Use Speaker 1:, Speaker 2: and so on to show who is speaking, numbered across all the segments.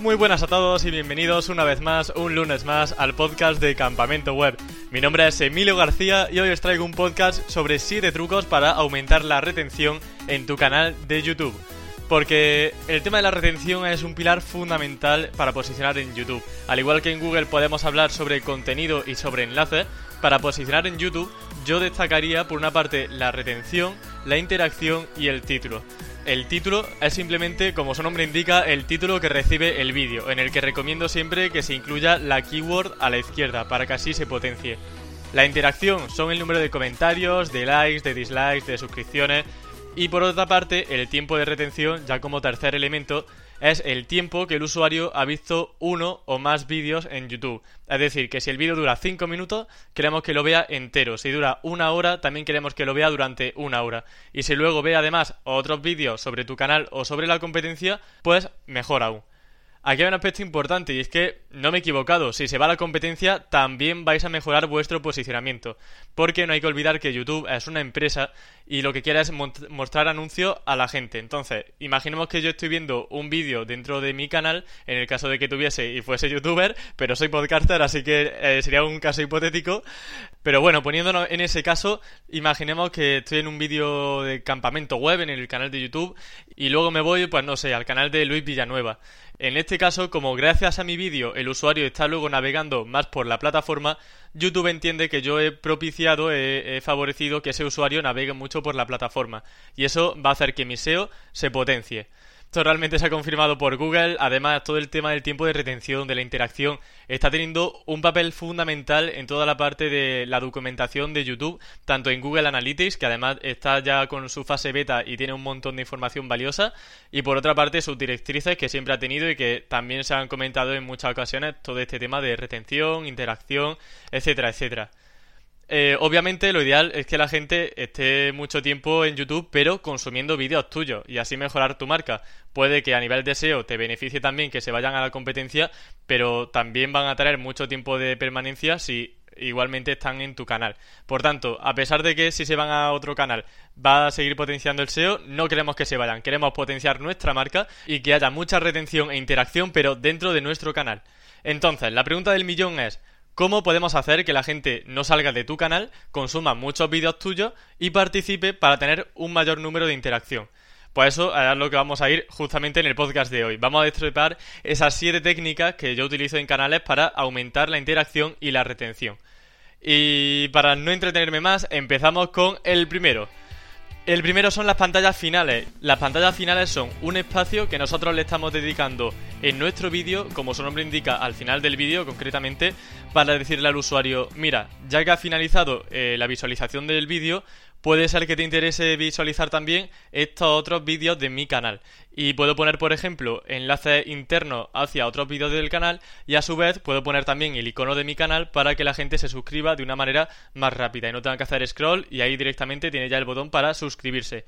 Speaker 1: Muy buenas a todos y bienvenidos una vez más, un lunes más, al podcast de Campamento Web. Mi nombre es Emilio García y hoy os traigo un podcast sobre 7 trucos para aumentar la retención en tu canal de YouTube. Porque el tema de la retención es un pilar fundamental para posicionar en YouTube. Al igual que en Google podemos hablar sobre contenido y sobre enlaces, para posicionar en YouTube yo destacaría por una parte la retención, la interacción y el título. El título es simplemente, como su nombre indica, el título que recibe el vídeo, en el que recomiendo siempre que se incluya la keyword a la izquierda para que así se potencie. La interacción son el número de comentarios, de likes, de dislikes, de suscripciones y por otra parte el tiempo de retención, ya como tercer elemento, es el tiempo que el usuario ha visto uno o más vídeos en YouTube. Es decir, que si el vídeo dura 5 minutos, queremos que lo vea entero. Si dura una hora, también queremos que lo vea durante una hora. Y si luego ve además otros vídeos sobre tu canal o sobre la competencia, pues mejor aún. Aquí hay un aspecto importante y es que no me he equivocado, si se va a la competencia también vais a mejorar vuestro posicionamiento, porque no hay que olvidar que YouTube es una empresa y lo que quiere es mostrar anuncios a la gente. Entonces, imaginemos que yo estoy viendo un vídeo dentro de mi canal, en el caso de que tuviese y fuese youtuber, pero soy podcaster, así que eh, sería un caso hipotético. Pero bueno, poniéndonos en ese caso, imaginemos que estoy en un vídeo de campamento web en el canal de YouTube y luego me voy, pues no sé, al canal de Luis Villanueva. En este caso, como gracias a mi vídeo el usuario está luego navegando más por la plataforma, YouTube entiende que yo he propiciado, he, favorecido que ese usuario navegue mucho por la plataforma. Y eso va a hacer que mi SEO se potencie. Esto realmente se ha confirmado por Google. Además, todo el tema del tiempo de retención, de la interacción, está teniendo un papel fundamental en toda la parte de la documentación de YouTube, tanto en Google Analytics, que además está ya con su fase beta y tiene un montón de información valiosa, y por otra parte sus directrices que siempre ha tenido y que también se han comentado en muchas ocasiones todo este tema de retención, interacción, etcétera, etcétera. Eh, obviamente lo ideal es que la gente esté mucho tiempo en YouTube, pero consumiendo vídeos tuyos y así mejorar tu marca. Puede que a nivel de SEO te beneficie también que se vayan a la competencia, pero también van a tener mucho tiempo de permanencia si igualmente están en tu canal. Por tanto, a pesar de que si se van a otro canal va a seguir potenciando el SEO, no queremos que se vayan, queremos potenciar nuestra marca y que haya mucha retención e interacción, pero dentro de nuestro canal. Entonces, la pregunta del millón es, ¿Cómo podemos hacer que la gente no salga de tu canal, consuma muchos vídeos tuyos y participe para tener un mayor número de interacción? Pues eso es lo que vamos a ir justamente en el podcast de hoy. Vamos a destripar esas siete técnicas que yo utilizo en canales para aumentar la interacción y la retención. Y para no entretenerme más, empezamos con el primero. El primero son las pantallas finales. Las pantallas finales son un espacio que nosotros le estamos dedicando en nuestro vídeo, como su nombre indica, al final del vídeo concretamente, para decirle al usuario, mira, ya que ha finalizado eh, la visualización del vídeo, puede ser que te interese visualizar también estos otros vídeos de mi canal. Y puedo poner, por ejemplo, enlaces internos hacia otros vídeos del canal y a su vez puedo poner también el icono de mi canal para que la gente se suscriba de una manera más rápida y no tenga que hacer scroll y ahí directamente tiene ya el botón para suscribirse.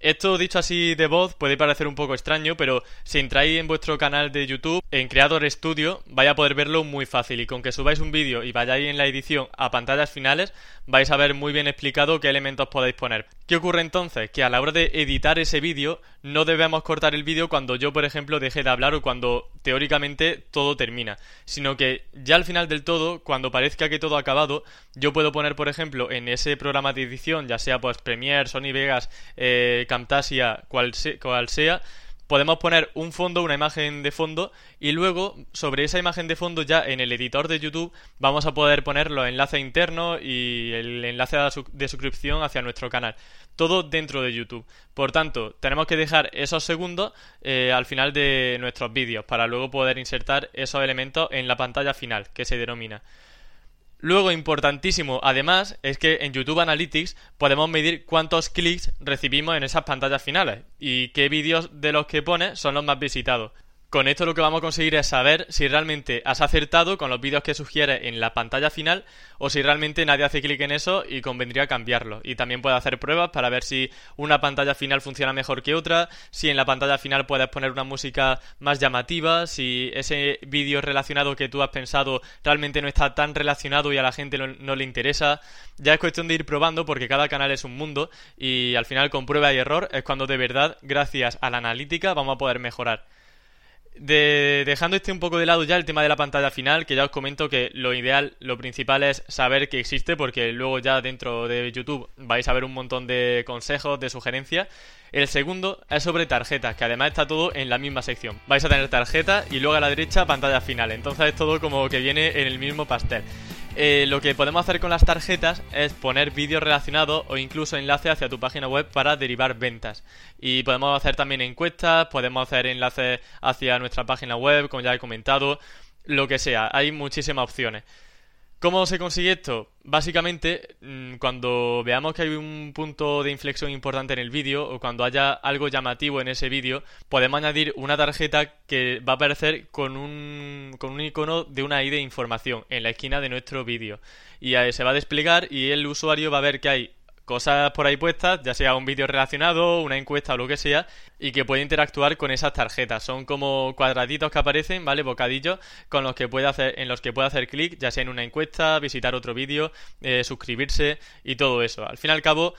Speaker 1: Esto dicho así de voz puede parecer un poco extraño, pero si entráis en vuestro canal de YouTube, en Creator Studio, vais a poder verlo muy fácil y con que subáis un vídeo y vayáis en la edición a pantallas finales, vais a ver muy bien explicado qué elementos podéis poner. ¿Qué ocurre entonces? Que a la hora de editar ese vídeo, no debemos cortar el vídeo cuando yo, por ejemplo, deje de hablar o cuando teóricamente todo termina, sino que ya al final del todo, cuando parezca que todo ha acabado, yo puedo poner, por ejemplo, en ese programa de edición, ya sea pues Premiere, Sony Vegas, eh, Camtasia, cual, cual sea, podemos poner un fondo, una imagen de fondo y luego sobre esa imagen de fondo ya en el editor de YouTube vamos a poder poner los enlaces internos y el enlace de suscripción hacia nuestro canal. Todo dentro de YouTube. Por tanto, tenemos que dejar esos segundos eh, al final de nuestros vídeos para luego poder insertar esos elementos en la pantalla final que se denomina. Luego, importantísimo, además, es que en YouTube Analytics podemos medir cuántos clics recibimos en esas pantallas finales y qué vídeos de los que pone son los más visitados. Con esto lo que vamos a conseguir es saber si realmente has acertado con los vídeos que sugieres en la pantalla final o si realmente nadie hace clic en eso y convendría cambiarlo. Y también puedes hacer pruebas para ver si una pantalla final funciona mejor que otra, si en la pantalla final puedes poner una música más llamativa, si ese vídeo relacionado que tú has pensado realmente no está tan relacionado y a la gente no, le interesa. Ya es cuestión de ir probando porque cada canal es un mundo y al final con prueba y error es cuando de verdad, gracias a la analítica, vamos a poder mejorar. Dejando este un poco de lado ya el tema de la pantalla final, que ya os comento que lo ideal, lo principal es saber que existe, porque luego ya dentro de YouTube vais a ver un montón de consejos, de sugerencias. El segundo es sobre tarjetas, que además está todo en la misma sección. Vais a tener tarjetas y luego a la derecha pantalla final. Entonces es todo como que viene en el mismo pastel. Eh, lo que podemos hacer con las tarjetas es poner vídeos relacionados o incluso enlaces hacia tu página web para derivar ventas. Y podemos hacer también encuestas, podemos hacer enlaces hacia nuestra página web, como ya he comentado, lo que sea. Hay muchísimas opciones. ¿Cómo se consigue esto? Básicamente, mm, cuando veamos que hay un punto de inflexión importante en el vídeo o cuando haya algo llamativo en ese vídeo, podemos añadir una tarjeta que va a aparecer con un, con un icono de una ID de información en la esquina de nuestro vídeo. Y se va a desplegar y el usuario va a ver que hay cosas por ahí puestas, ya sea un vídeo relacionado, una encuesta o lo que sea, y que puede interactuar con esas tarjetas. Son como cuadraditos que aparecen, ¿vale? Bocadillos con los que puede hacer, en los que puede hacer clic, ya sea en una encuesta, visitar otro vídeo, eh, suscribirse y todo eso. Al fin y al cabo,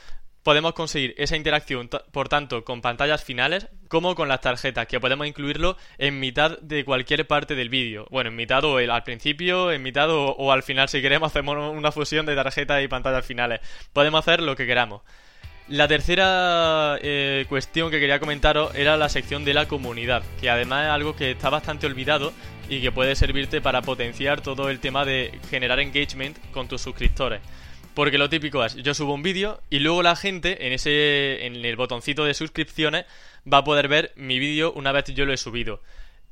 Speaker 1: podemos conseguir esa interacción, por tanto, con pantallas finales como con las tarjetas, que podemos incluirlo en mitad de cualquier parte del vídeo. Bueno, en mitad o al principio, en mitad o, al final, si queremos, hacemos una fusión de tarjetas y pantallas finales. Podemos hacer lo que queramos. La tercera eh, cuestión que quería comentaros era la sección de la comunidad, que además es algo que está bastante olvidado y que puede servirte para potenciar todo el tema de generar engagement con tus suscriptores. Porque lo típico es, yo subo un vídeo y luego la gente en ese en el botoncito de suscripciones va a poder ver mi vídeo una vez yo lo he subido.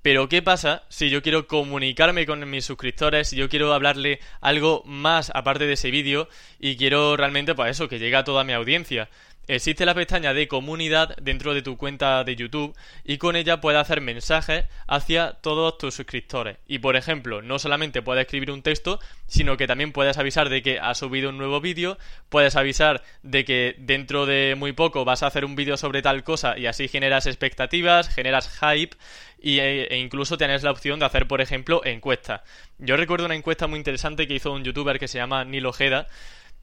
Speaker 1: Pero ¿qué pasa si yo quiero comunicarme con mis suscriptores, si yo quiero hablarle algo más aparte de ese vídeo y quiero realmente pues eso, que llegue a toda mi audiencia? Existe la pestaña de comunidad dentro de tu cuenta de YouTube y con ella puedes hacer mensajes hacia todos tus suscriptores. Y por ejemplo, no solamente puedes escribir un texto, sino que también puedes avisar de que has subido un nuevo vídeo, puedes avisar de que dentro de muy poco vas a hacer un vídeo sobre tal cosa y así generas expectativas, generas hype e, e incluso tienes la opción de hacer, por ejemplo, encuestas. Yo recuerdo una encuesta muy interesante que hizo un youtuber que se llama Nilo Ojeda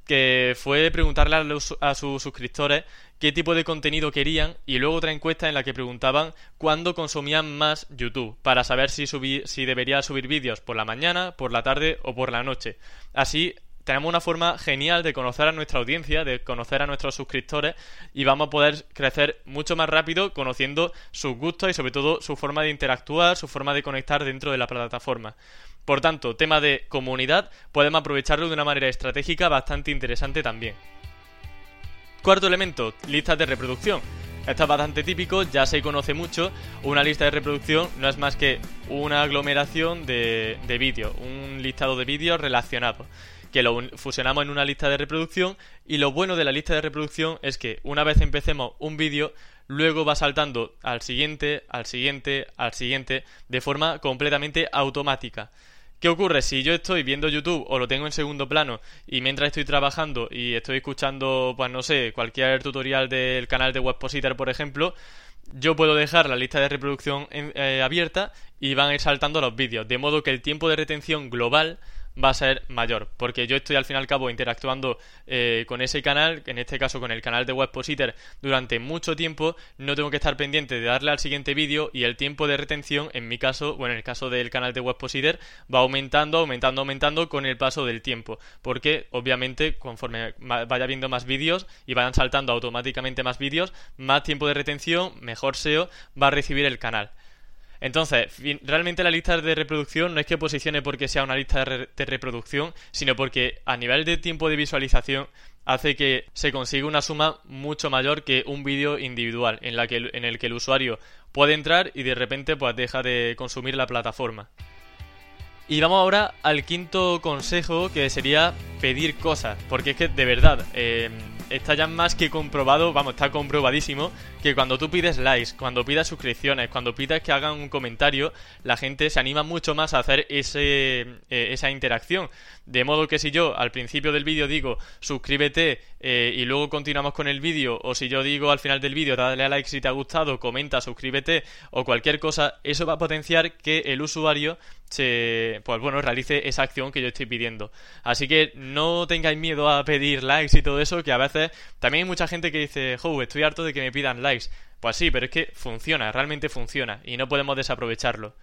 Speaker 1: que fue preguntarle a, sus suscriptores qué tipo de contenido querían y luego otra encuesta en la que preguntaban cuándo consumían más YouTube para saber si, si debería subir vídeos por la mañana, por la tarde o por la noche. Así tenemos una forma genial de conocer a nuestra audiencia, de conocer a nuestros suscriptores y vamos a poder crecer mucho más rápido conociendo sus gustos y sobre todo su forma de interactuar, su forma de conectar dentro de la plataforma. Por tanto, tema de comunidad, podemos aprovecharlo de una manera estratégica bastante interesante también. Cuarto elemento, listas de reproducción. Esto es bastante típico, ya se conoce mucho. Una lista de reproducción no es más que una aglomeración de, de vídeos, un listado de vídeos relacionados, que lo fusionamos en una lista de reproducción. Y lo bueno de la lista de reproducción es que una vez empecemos un vídeo, luego va saltando al siguiente, al siguiente, al siguiente, de forma completamente automática. ¿Qué ocurre? Si yo estoy viendo YouTube o lo tengo en segundo plano y mientras estoy trabajando y estoy escuchando, pues no sé, cualquier tutorial del canal de Webpositor, por ejemplo, yo puedo dejar la lista de reproducción eh, abierta y van a ir saltando los vídeos, de modo que el tiempo de retención global va a ser mayor, porque yo estoy al fin y al cabo interactuando eh, con ese canal, en este caso con el canal de Webpositor, durante mucho tiempo, no tengo que estar pendiente de darle al siguiente vídeo y el tiempo de retención, en mi caso, o en el caso del canal de Webpositor, va aumentando, aumentando, aumentando con el paso del tiempo, porque obviamente conforme vaya viendo más vídeos y vayan saltando automáticamente más vídeos, más tiempo de retención, mejor SEO va a recibir el canal. Entonces, realmente la lista de reproducción no es que posicione porque sea una lista de, reproducción, sino porque a nivel de tiempo de visualización hace que se consiga una suma mucho mayor que un vídeo individual en, la que, en el que el usuario puede entrar y de repente pues deja de consumir la plataforma. Y vamos ahora al quinto consejo que sería pedir cosas, porque es que de verdad, eh, está ya más que comprobado, vamos, está comprobadísimo, que cuando tú pides likes, cuando pidas suscripciones, cuando pidas que hagan un comentario, la gente se anima mucho más a hacer ese, eh, esa interacción. De modo que si yo al principio del vídeo digo suscríbete eh, y luego continuamos con el vídeo, o si yo digo al final del vídeo dale a like si te ha gustado, comenta, suscríbete o cualquier cosa, eso va a potenciar que el usuario se, pues bueno, realice esa acción que yo estoy pidiendo. Así que no tengáis miedo a pedir likes y todo eso, que a veces. También hay mucha gente que dice, oh, estoy harto de que me pidan likes. Pues sí, pero es que funciona, realmente funciona y no podemos desaprovecharlo.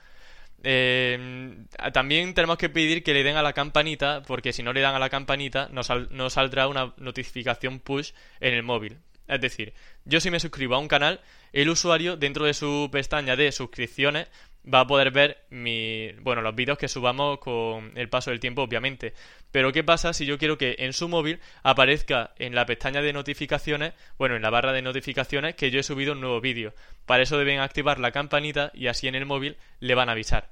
Speaker 1: Eh, también tenemos que pedir que le den a la campanita, porque si no le dan a la campanita, nos, nos saldrá una notificación push en el móvil. Es decir, yo si me suscribo a un canal, el usuario dentro de su pestaña de suscripciones va a poder ver mi, bueno, los vídeos que subamos con el paso del tiempo, obviamente. Pero ¿qué pasa si yo quiero que en su móvil aparezca en la pestaña de notificaciones, bueno, en la barra de notificaciones, que yo he subido un nuevo vídeo? Para eso deben activar la campanita y así en el móvil le van a avisar.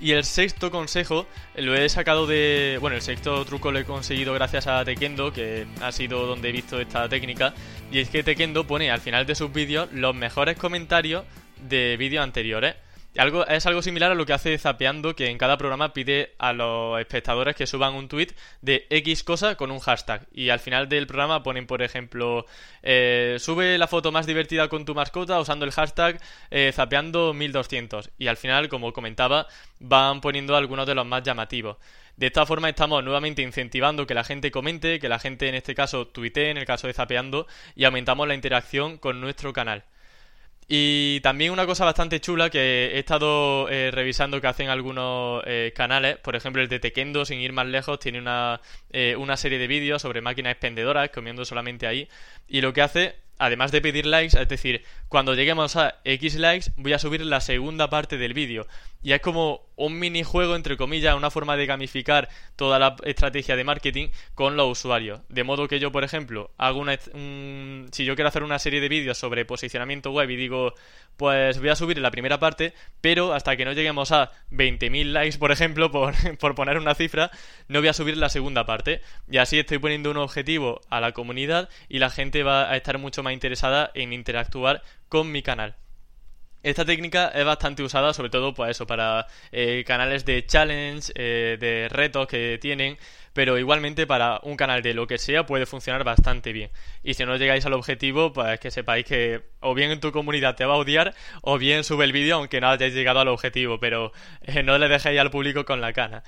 Speaker 1: Y el sexto consejo lo he sacado de. Bueno, el sexto truco lo he conseguido gracias a Tekendo, que ha sido donde he visto esta técnica. Y es que Tekendo pone al final de sus vídeos los mejores comentarios de vídeos anteriores. Algo, es algo similar a lo que hace Zapeando, que en cada programa pide a los espectadores que suban un tweet de X cosa con un hashtag. Y al final del programa ponen, por ejemplo, eh, sube la foto más divertida con tu mascota usando el hashtag eh, Zapeando1200. Y al final, como comentaba, van poniendo algunos de los más llamativos. De esta forma estamos nuevamente incentivando que la gente comente, que la gente en este caso tuitee, en el caso de Zapeando, y aumentamos la interacción con nuestro canal. Y también una cosa bastante chula que he estado eh, revisando que hacen algunos eh, canales, por ejemplo el de Tekendo, sin ir más lejos, tiene una, eh, una serie de vídeos sobre máquinas expendedoras, comiendo solamente ahí, y lo que hace además de pedir likes, es decir, cuando lleguemos a X likes, voy a subir la segunda parte del vídeo. Y es como un minijuego, entre comillas, una forma de gamificar toda la estrategia de marketing con los usuarios. De modo que yo, por ejemplo, hago una. si yo quiero hacer una serie de vídeos sobre posicionamiento web y digo, pues voy a subir la primera parte, pero hasta que no lleguemos a 20.000 likes, por ejemplo, por, por poner una cifra, no voy a subir la segunda parte. Y así estoy poniendo un objetivo a la comunidad y la gente va a estar mucho más interesada en interactuar con mi canal. Esta técnica es bastante usada, sobre todo, pues eso, para eh, canales de challenge, eh, de retos que tienen, pero igualmente para un canal de lo que sea puede funcionar bastante bien. Y si no llegáis al objetivo, pues que sepáis que o bien en tu comunidad te va a odiar, o bien sube el vídeo aunque no hayáis llegado al objetivo, pero eh, no le dejéis al público con la cana.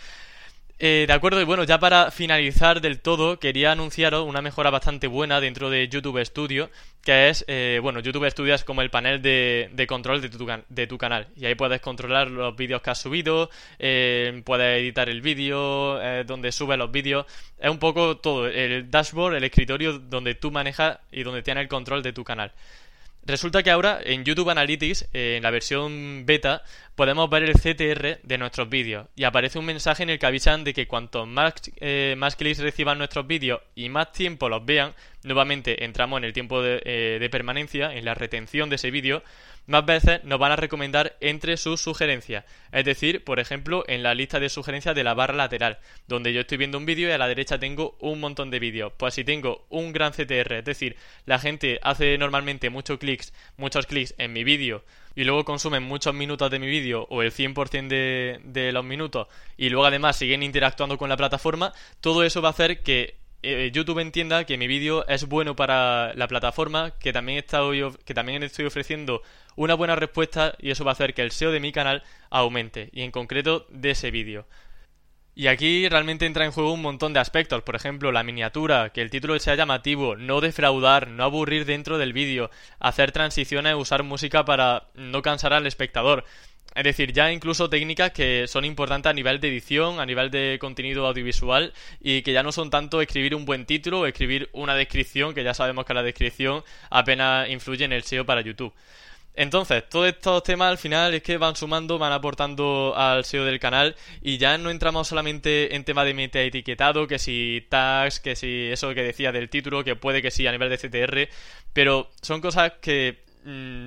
Speaker 1: Eh, de acuerdo, y bueno, ya para finalizar del todo, quería anunciaros una mejora bastante buena dentro de YouTube Studio, que es, eh, bueno, YouTube Studio es como el panel de, control de tu, de tu, canal. Y ahí puedes controlar los vídeos que has subido, eh, puedes editar el vídeo, donde subes los vídeos. Es un poco todo, el dashboard, el escritorio donde tú manejas y donde tienes el control de tu canal. Resulta que ahora en YouTube Analytics, en la versión beta, podemos ver el CTR de nuestros vídeos. Y aparece un mensaje en el que avisan de que cuanto más, eh, más clics reciban nuestros vídeos y más tiempo los vean, nuevamente entramos en el tiempo de, eh, de permanencia, en la retención de ese vídeo, más veces nos van a recomendar entre sus sugerencias. Es decir, por ejemplo, en la lista de sugerencias de la barra lateral, donde yo estoy viendo un vídeo y a la derecha tengo un montón de vídeos. Pues si tengo un gran CTR, es decir, la gente hace normalmente muchos clics, muchos clics en mi vídeo y luego consumen muchos minutos de mi vídeo o el 100% de, de los minutos y luego además siguen interactuando con la plataforma, todo eso va a hacer que eh, YouTube entienda que mi vídeo es bueno para la plataforma, que también, que también estoy ofreciendo una buena respuesta y eso va a hacer que el SEO de mi canal aumente y en concreto de ese vídeo. Y aquí realmente entra en juego un montón de aspectos, por ejemplo, la miniatura, que el título sea llamativo, no defraudar, no aburrir dentro del vídeo, hacer transiciones, usar música para no cansar al espectador. Es decir, ya incluso técnicas que son importantes a nivel de edición, a nivel de contenido audiovisual y que ya no son tanto escribir un buen título o escribir una descripción, que ya sabemos que la descripción apenas influye en el SEO para YouTube. Entonces, todos estos temas al final es que van sumando, van aportando al SEO del canal y ya no entramos solamente en tema de meta etiquetado, que si tags, que si eso que decía del título, que puede que sí a nivel de CTR, pero son cosas que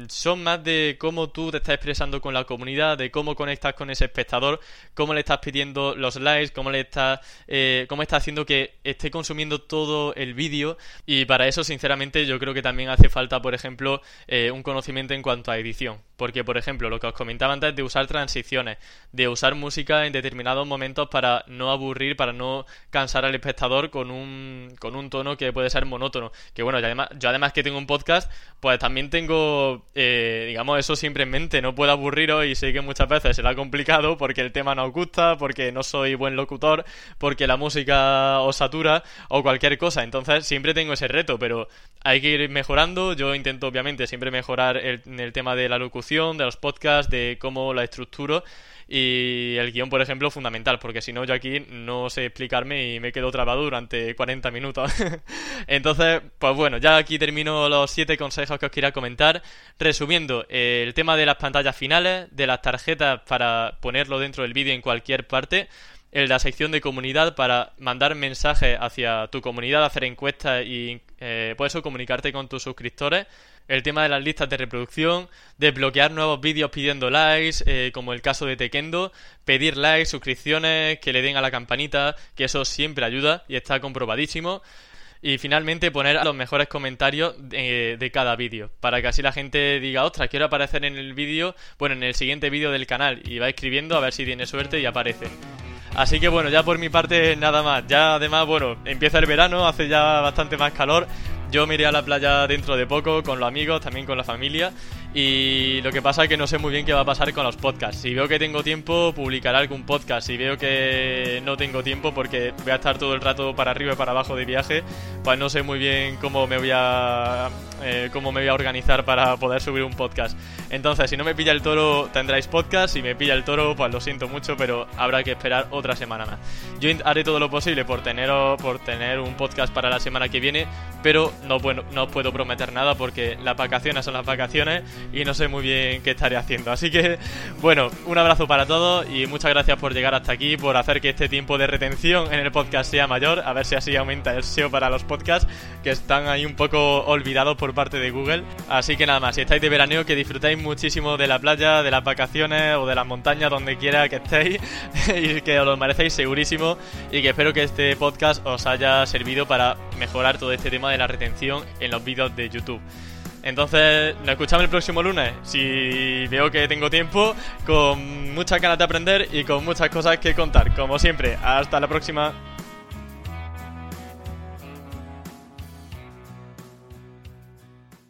Speaker 1: son más de cómo tú te estás expresando con la comunidad, de cómo conectas con ese espectador, cómo le estás pidiendo los likes, cómo le estás, eh, cómo estás haciendo que esté consumiendo todo el vídeo. Y para eso sinceramente yo creo que también hace falta, por ejemplo, eh, un conocimiento en cuanto a edición Porque, por ejemplo, lo que os comentaba antes de usar transiciones, de usar música en determinados momentos para no aburrir, para no cansar al espectador con un, con un tono que puede ser monótono. Que bueno, yo además, yo además que tengo un podcast, pues también tengo, eh, digamos, eso siempre en mente. No puedo aburriros y sé que muchas veces será complicado porque el tema no os gusta, porque no soy buen locutor, porque la música os satura o cualquier cosa. Entonces siempre tengo ese reto, pero hay que ir mejorando. Yo intento obviamente siempre mejorar el, el tema de la locución, de los podcasts, de cómo la estructuro. Y el guion, por ejemplo, fundamental, porque si no, yo aquí no sé explicarme y me quedo trabado durante 40 minutos. Entonces, pues bueno, ya aquí termino los 7 consejos que os quería comentar. Resumiendo, eh, el tema de las pantallas finales, de las tarjetas para ponerlo dentro del vídeo en cualquier parte el de la sección de comunidad para mandar mensajes hacia tu comunidad, hacer encuestas y eh, por eso comunicarte con tus suscriptores. El tema de las listas de reproducción, desbloquear nuevos vídeos pidiendo likes, eh, como el caso de Tekendo, pedir likes, suscripciones, que le den a la campanita, que eso siempre ayuda y está comprobadísimo. Y finalmente poner los mejores comentarios de, de cada vídeo, para que así la gente diga, ostras, quiero aparecer en el vídeo, bueno, en el siguiente vídeo del canal, y va escribiendo a ver si tiene suerte y aparece. Así que bueno, ya por mi parte nada más. Ya además, bueno, empieza el verano, hace ya bastante más calor. Yo me iré a la playa dentro de poco con los amigos, también con la familia. Y lo que pasa es que no sé muy bien qué va a pasar con los podcasts. Si veo que tengo tiempo, publicaré algún podcast. Si veo que no tengo tiempo porque voy a estar todo el rato para arriba y para abajo de viaje, pues no sé muy bien cómo me voy a eh, cómo me voy a organizar para poder subir un podcast. Entonces, si no me pilla el toro, tendráis podcast. Si me pilla el toro, pues lo siento mucho, pero habrá que esperar otra semana más. Yo haré todo lo posible por tener, por tener un podcast para la semana que viene, pero no, bueno, no os puedo prometer nada porque las vacaciones son las vacaciones y no sé muy bien qué estaré haciendo. Así que, bueno, un abrazo para todos y muchas gracias por llegar hasta aquí, por hacer que este tiempo de retención en el podcast sea mayor, a ver si así aumenta el SEO para los podcasts que están ahí un poco olvidados por parte de Google. Así que nada más, si estáis de veraneo, que disfrutéis muchísimo de la playa, de las vacaciones o de las montañas, donde quiera que estéis y que os lo merecéis segurísimo y que espero que este podcast os haya servido para mejorar todo este tema de la retención en los vídeos de YouTube. Entonces, nos escuchamos el próximo lunes. Si veo que tengo tiempo, con muchas ganas de aprender y con muchas cosas que contar. Como siempre, hasta la próxima.